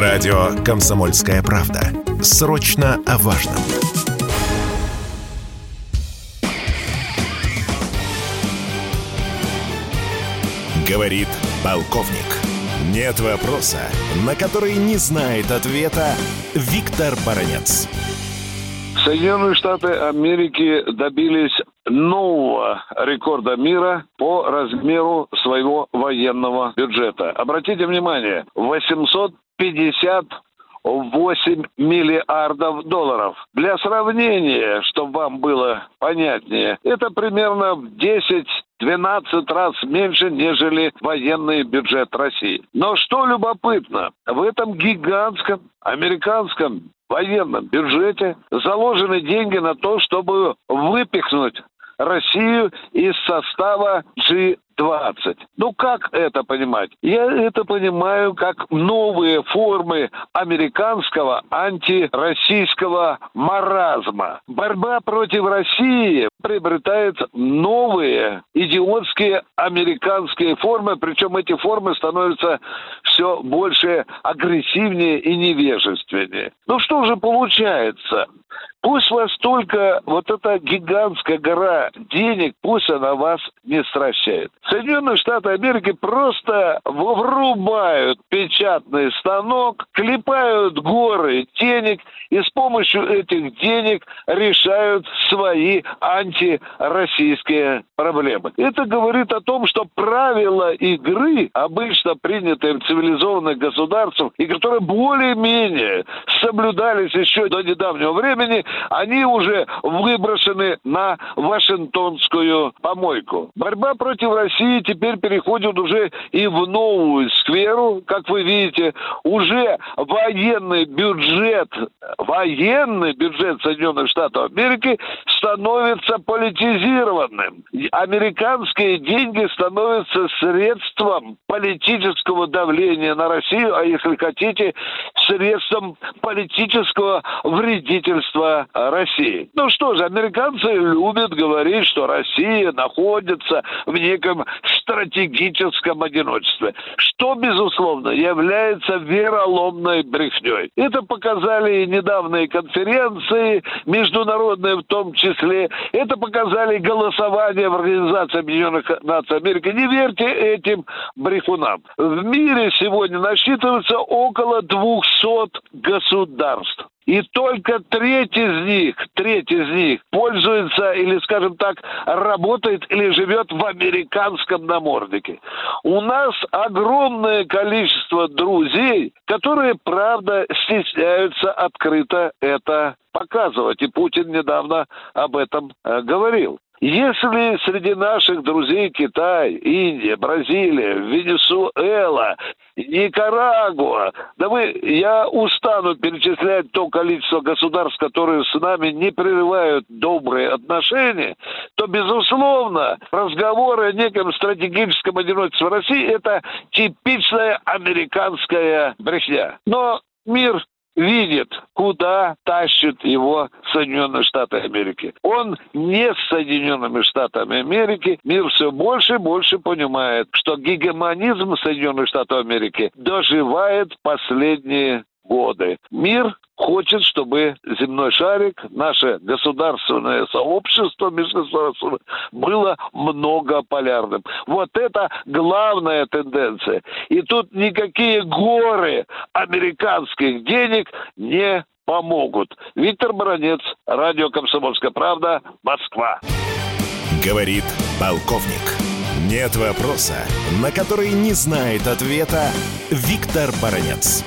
Радио «Комсомольская правда». Срочно о важном. Говорит полковник. Нет вопроса, на который не знает ответа Виктор Баранец. Соединенные Штаты Америки добились нового рекорда мира по размеру своего военного бюджета. Обратите внимание, 850 8 миллиардов долларов. Для сравнения, чтобы вам было понятнее, это примерно в 10 12 раз меньше, нежели военный бюджет России. Но что любопытно, в этом гигантском американском военном бюджете заложены деньги на то, чтобы выпихнуть Россию из состава G20. Ну как это понимать? Я это понимаю как новые формы американского антироссийского маразма. Борьба против России приобретает новые идиотские американские формы, причем эти формы становятся все больше агрессивнее и невежественнее. Ну что же получается? Пусть вас только вот эта гигантская гора денег, пусть она вас не стращает. Соединенные Штаты Америки просто врубают печатный станок, клепают горы денег и с помощью этих денег решают свои антироссийские проблемы. Это говорит о том, что правила игры, обычно принятые в цивилизованных государствах, и которые более-менее соблюдались еще до недавнего времени, они уже выброшены на Вашингтонскую помойку. Борьба против России теперь переходит уже и в новую сферу, как вы видите, уже военный бюджет, военный бюджет Соединенных Штатов Америки становится политизированным. Американские деньги становятся средством политического давления на Россию, а если хотите, средством политического вредительства России. Ну что же, американцы любят говорить, что Россия находится в неком стратегическом одиночестве, что, безусловно, является вероломной брехней. Это показали и недавние конференции, международные в том числе. Это показали голосования в Организации Объединенных Наций Америки. Не верьте этим брехунам. В мире сегодня насчитывается около 200 государств. И только треть из них, треть из них пользуется или, скажем так, работает или живет в американском наморднике. У нас огромное количество друзей, которые, правда, стесняются открыто это показывать. И Путин недавно об этом э, говорил. Если среди наших друзей Китай, Индия, Бразилия, Венесуэла, Никарагуа, да вы, я устану перечислять то количество государств, которые с нами не прерывают добрые отношения, то, безусловно, разговоры о неком стратегическом одиночестве России – это типичная американская брехня. Но мир видит, куда тащит его Соединенные Штаты Америки. Он не с Соединенными Штатами Америки. Мир все больше и больше понимает, что гегемонизм Соединенных Штатов Америки доживает последние годы. Мир хочет, чтобы земной шарик, наше государственное сообщество межгосударственное, было многополярным. Вот это главная тенденция. И тут никакие горы американских денег не помогут. Виктор Баранец, Радио «Комсомольская правда», Москва. Говорит полковник. Нет вопроса, на который не знает ответа Виктор Баранец.